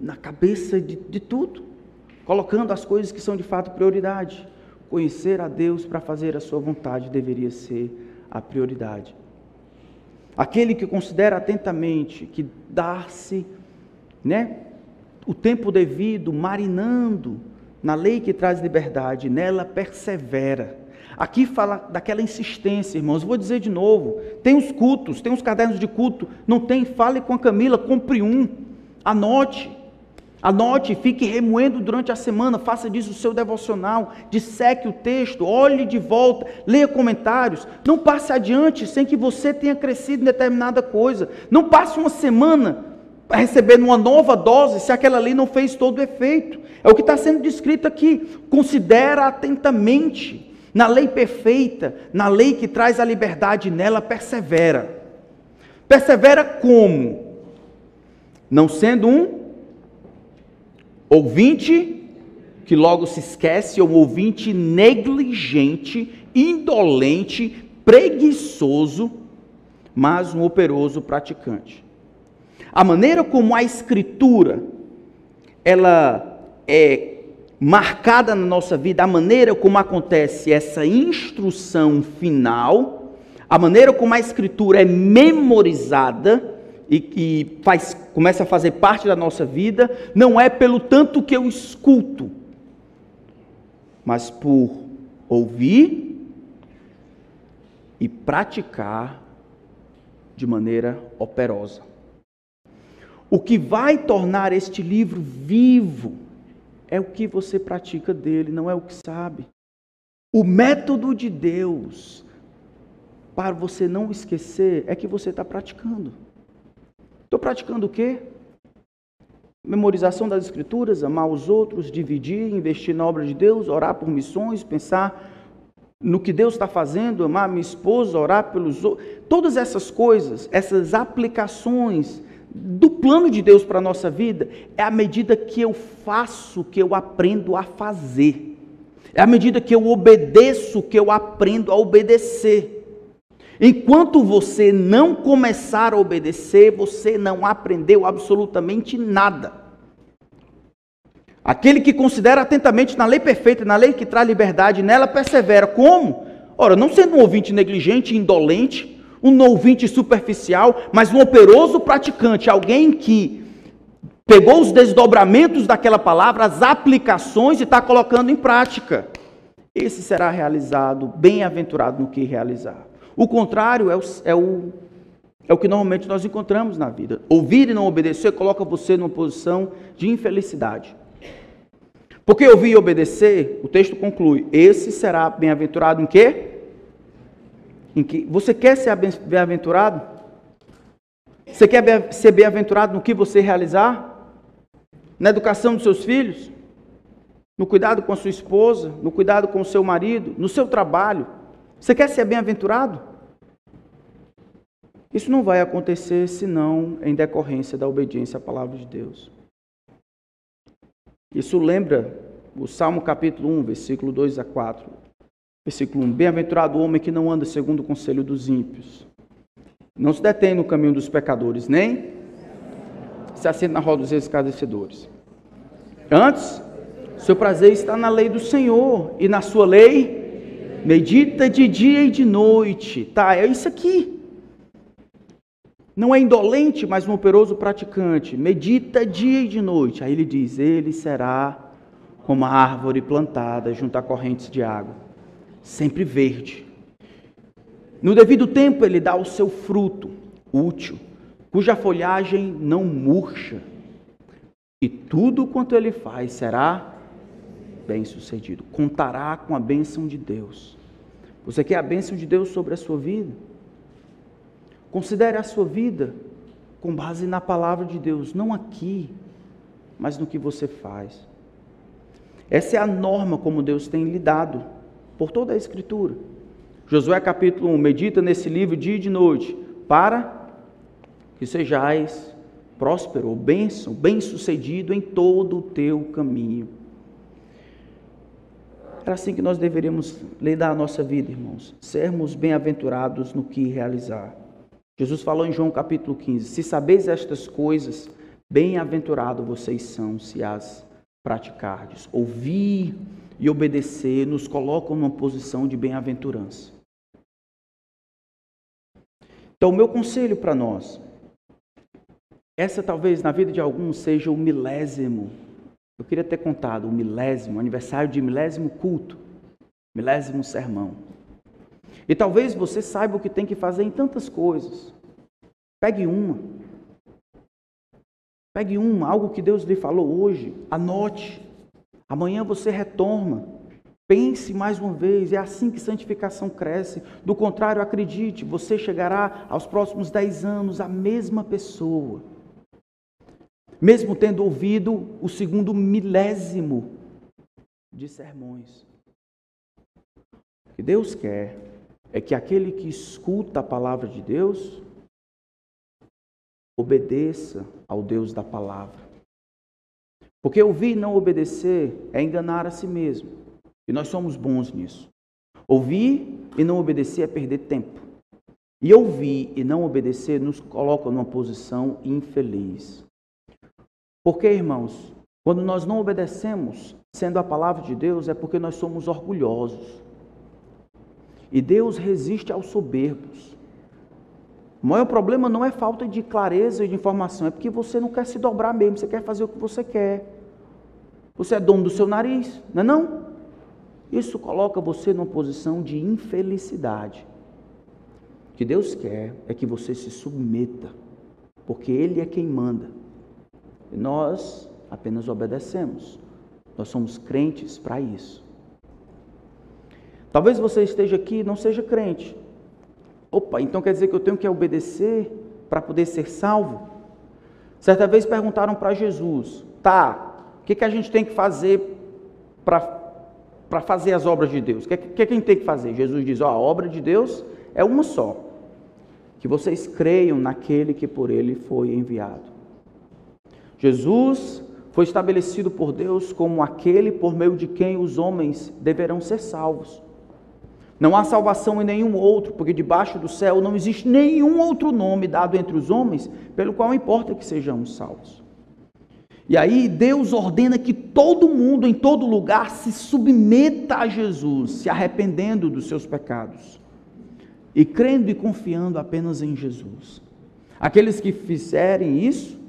na cabeça de, de tudo, colocando as coisas que são de fato prioridade. Conhecer a Deus para fazer a sua vontade deveria ser a prioridade. Aquele que considera atentamente que dar-se, né, o tempo devido, marinando na lei que traz liberdade, nela persevera. Aqui fala daquela insistência, irmãos. Vou dizer de novo: tem os cultos, tem os cadernos de culto. Não tem? Fale com a Camila, compre um, anote. Anote, fique remoendo durante a semana, faça disso o seu devocional, disseque o texto, olhe de volta, leia comentários. Não passe adiante sem que você tenha crescido em determinada coisa. Não passe uma semana recebendo uma nova dose se aquela lei não fez todo o efeito. É o que está sendo descrito aqui. Considera atentamente na lei perfeita, na lei que traz a liberdade, nela persevera. Persevera como? Não sendo um Ouvinte que logo se esquece, ou um ouvinte negligente, indolente, preguiçoso, mas um operoso praticante. A maneira como a escritura ela é marcada na nossa vida, a maneira como acontece essa instrução final, a maneira como a escritura é memorizada, e que faz, começa a fazer parte da nossa vida, não é pelo tanto que eu escuto, mas por ouvir e praticar de maneira operosa. O que vai tornar este livro vivo é o que você pratica dele, não é o que sabe. O método de Deus para você não esquecer é que você está praticando. Estou praticando o quê? Memorização das Escrituras, amar os outros, dividir, investir na obra de Deus, orar por missões, pensar no que Deus está fazendo, amar minha esposa, orar pelos outros. Todas essas coisas, essas aplicações do plano de Deus para a nossa vida, é à medida que eu faço, que eu aprendo a fazer. É à medida que eu obedeço, que eu aprendo a obedecer. Enquanto você não começar a obedecer, você não aprendeu absolutamente nada. Aquele que considera atentamente na lei perfeita, na lei que traz liberdade, nela persevera. Como? Ora, não sendo um ouvinte negligente, indolente, um ouvinte superficial, mas um operoso praticante, alguém que pegou os desdobramentos daquela palavra, as aplicações e está colocando em prática. Esse será realizado, bem-aventurado no que realizar. O contrário é o, é o, é o que normalmente nós encontramos na vida. Ouvir e não obedecer coloca você numa posição de infelicidade. Porque ouvir e obedecer, o texto conclui: esse será bem-aventurado em quê? Em que você quer ser bem-aventurado? Você quer ser bem-aventurado no que você realizar? Na educação dos seus filhos? No cuidado com a sua esposa? No cuidado com o seu marido? No seu trabalho? Você quer ser bem-aventurado? Isso não vai acontecer senão em decorrência da obediência à palavra de Deus. Isso lembra o Salmo capítulo 1, versículo 2 a 4. Versículo 1: Bem-aventurado o homem que não anda segundo o conselho dos ímpios, não se detém no caminho dos pecadores, nem se assenta na roda dos escarnecedores. Antes, seu prazer está na lei do Senhor, e na sua lei medita de dia e de noite. Tá, é isso aqui. Não é indolente, mas um operoso praticante. Medita dia e de noite. Aí ele diz: Ele será como a árvore plantada junto a correntes de água, sempre verde. No devido tempo, ele dá o seu fruto útil, cuja folhagem não murcha. E tudo quanto ele faz será bem sucedido. Contará com a bênção de Deus. Você quer a bênção de Deus sobre a sua vida? Considere a sua vida com base na palavra de Deus, não aqui, mas no que você faz. Essa é a norma como Deus tem lidado por toda a Escritura. Josué capítulo 1, medita nesse livro dia e de noite, para que sejais próspero, bênção, bem-sucedido em todo o teu caminho. Era assim que nós deveríamos lidar a nossa vida, irmãos. Sermos bem-aventurados no que realizar. Jesus falou em João capítulo 15: Se sabeis estas coisas, bem-aventurado vocês são se as praticardes. Ouvir e obedecer nos colocam numa posição de bem-aventurança. Então, o meu conselho para nós, essa talvez na vida de alguns seja o milésimo. Eu queria ter contado o milésimo, aniversário de milésimo culto, milésimo sermão. E talvez você saiba o que tem que fazer em tantas coisas. Pegue uma. Pegue uma, algo que Deus lhe falou hoje, anote. Amanhã você retoma. Pense mais uma vez, é assim que santificação cresce. Do contrário, acredite, você chegará aos próximos dez anos a mesma pessoa. Mesmo tendo ouvido o segundo milésimo de sermões. O que Deus quer é que aquele que escuta a palavra de Deus obedeça ao Deus da palavra. Porque ouvir e não obedecer é enganar a si mesmo. E nós somos bons nisso. Ouvir e não obedecer é perder tempo. E ouvir e não obedecer nos coloca numa posição infeliz. Porque, irmãos, quando nós não obedecemos, sendo a palavra de Deus, é porque nós somos orgulhosos. E Deus resiste aos soberbos. O maior problema não é falta de clareza e de informação, é porque você não quer se dobrar mesmo, você quer fazer o que você quer. Você é dono do seu nariz, não é não? Isso coloca você numa posição de infelicidade. O que Deus quer é que você se submeta, porque Ele é quem manda. Nós apenas obedecemos. Nós somos crentes para isso. Talvez você esteja aqui e não seja crente. Opa, então quer dizer que eu tenho que obedecer para poder ser salvo? Certa vez perguntaram para Jesus: tá, o que, que a gente tem que fazer para fazer as obras de Deus? O que, que, que a gente tem que fazer? Jesus diz: ó, a obra de Deus é uma só. Que vocês creiam naquele que por ele foi enviado. Jesus foi estabelecido por Deus como aquele por meio de quem os homens deverão ser salvos. Não há salvação em nenhum outro, porque debaixo do céu não existe nenhum outro nome dado entre os homens pelo qual importa que sejamos salvos. E aí Deus ordena que todo mundo, em todo lugar, se submeta a Jesus, se arrependendo dos seus pecados e crendo e confiando apenas em Jesus. Aqueles que fizerem isso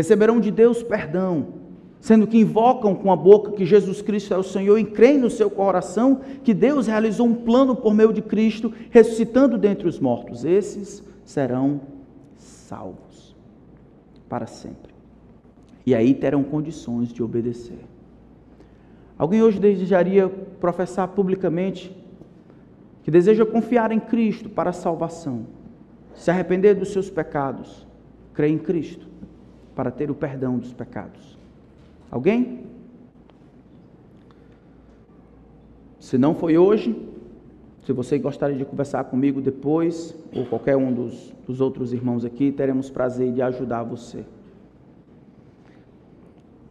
receberão de Deus perdão sendo que invocam com a boca que Jesus Cristo é o Senhor e creem no seu coração que Deus realizou um plano por meio de Cristo, ressuscitando dentre os mortos. Esses serão salvos para sempre. E aí terão condições de obedecer. Alguém hoje desejaria professar publicamente que deseja confiar em Cristo para a salvação, se arrepender dos seus pecados crer em Cristo para ter o perdão dos pecados? Alguém? Se não foi hoje, se você gostaria de conversar comigo depois, ou qualquer um dos, dos outros irmãos aqui, teremos prazer de ajudar você.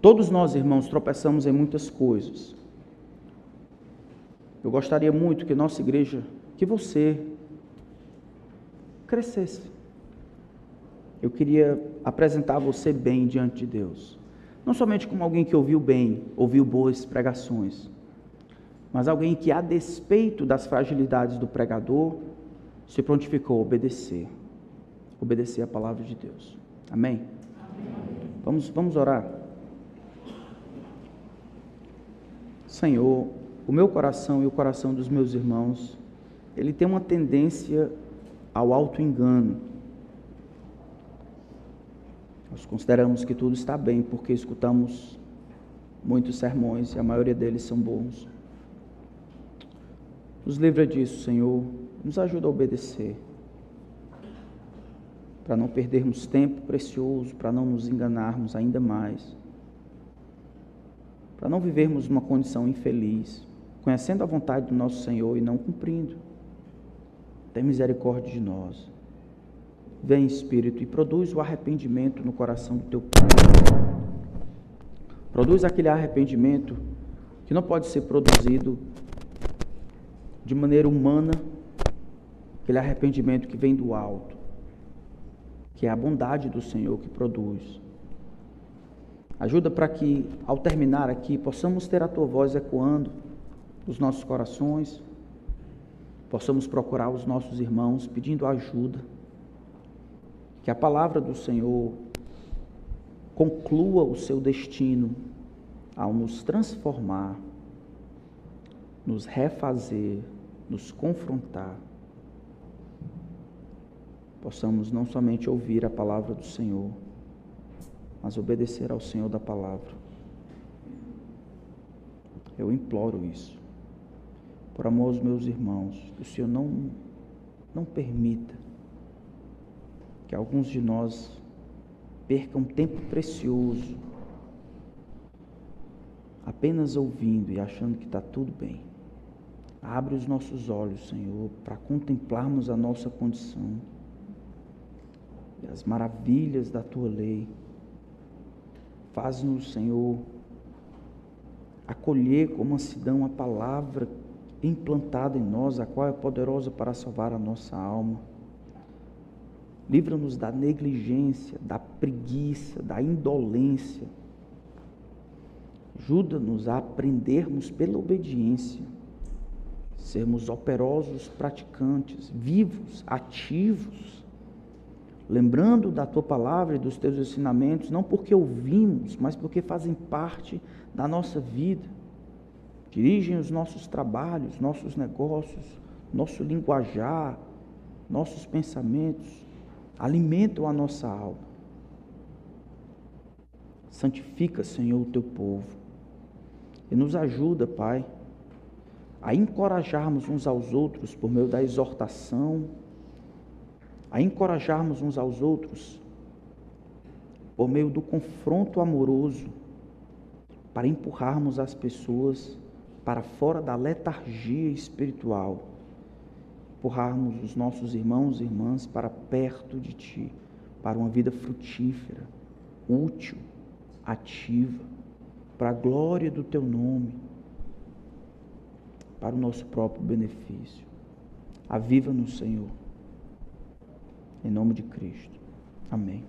Todos nós, irmãos, tropeçamos em muitas coisas. Eu gostaria muito que nossa igreja, que você crescesse. Eu queria apresentar você bem diante de Deus. Não somente como alguém que ouviu bem, ouviu boas pregações, mas alguém que, a despeito das fragilidades do pregador, se prontificou a obedecer. Obedecer a palavra de Deus. Amém? Amém. Vamos, vamos orar. Senhor, o meu coração e o coração dos meus irmãos, ele tem uma tendência ao auto-engano. Nós consideramos que tudo está bem porque escutamos muitos sermões e a maioria deles são bons. Nos livra disso, Senhor. Nos ajuda a obedecer. Para não perdermos tempo precioso, para não nos enganarmos ainda mais. Para não vivermos uma condição infeliz, conhecendo a vontade do nosso Senhor e não cumprindo. Tem misericórdia de nós. Vem, Espírito, e produz o arrependimento no coração do teu povo. Produz aquele arrependimento que não pode ser produzido de maneira humana, aquele arrependimento que vem do alto, que é a bondade do Senhor que produz. Ajuda para que, ao terminar aqui, possamos ter a tua voz ecoando nos nossos corações, possamos procurar os nossos irmãos pedindo ajuda, que a palavra do Senhor conclua o seu destino ao nos transformar, nos refazer, nos confrontar, possamos não somente ouvir a palavra do Senhor, mas obedecer ao Senhor da palavra. Eu imploro isso. Por amor aos meus irmãos, que o Senhor não, não permita que alguns de nós percam tempo precioso apenas ouvindo e achando que está tudo bem. Abre os nossos olhos, Senhor, para contemplarmos a nossa condição e as maravilhas da tua lei. Faz-nos, Senhor, acolher com mansidão a palavra implantada em nós, a qual é poderosa para salvar a nossa alma. Livra-nos da negligência, da preguiça, da indolência. Ajuda-nos a aprendermos pela obediência sermos operosos praticantes, vivos, ativos, lembrando da tua palavra e dos teus ensinamentos, não porque ouvimos, mas porque fazem parte da nossa vida. Dirigem os nossos trabalhos, nossos negócios, nosso linguajar, nossos pensamentos, alimentam a nossa alma. Santifica, Senhor, o teu povo e nos ajuda, Pai a encorajarmos uns aos outros por meio da exortação, a encorajarmos uns aos outros por meio do confronto amoroso, para empurrarmos as pessoas para fora da letargia espiritual, empurrarmos os nossos irmãos e irmãs para perto de Ti, para uma vida frutífera, útil, ativa, para a glória do Teu nome para o nosso próprio benefício. Aviva no Senhor. Em nome de Cristo. Amém.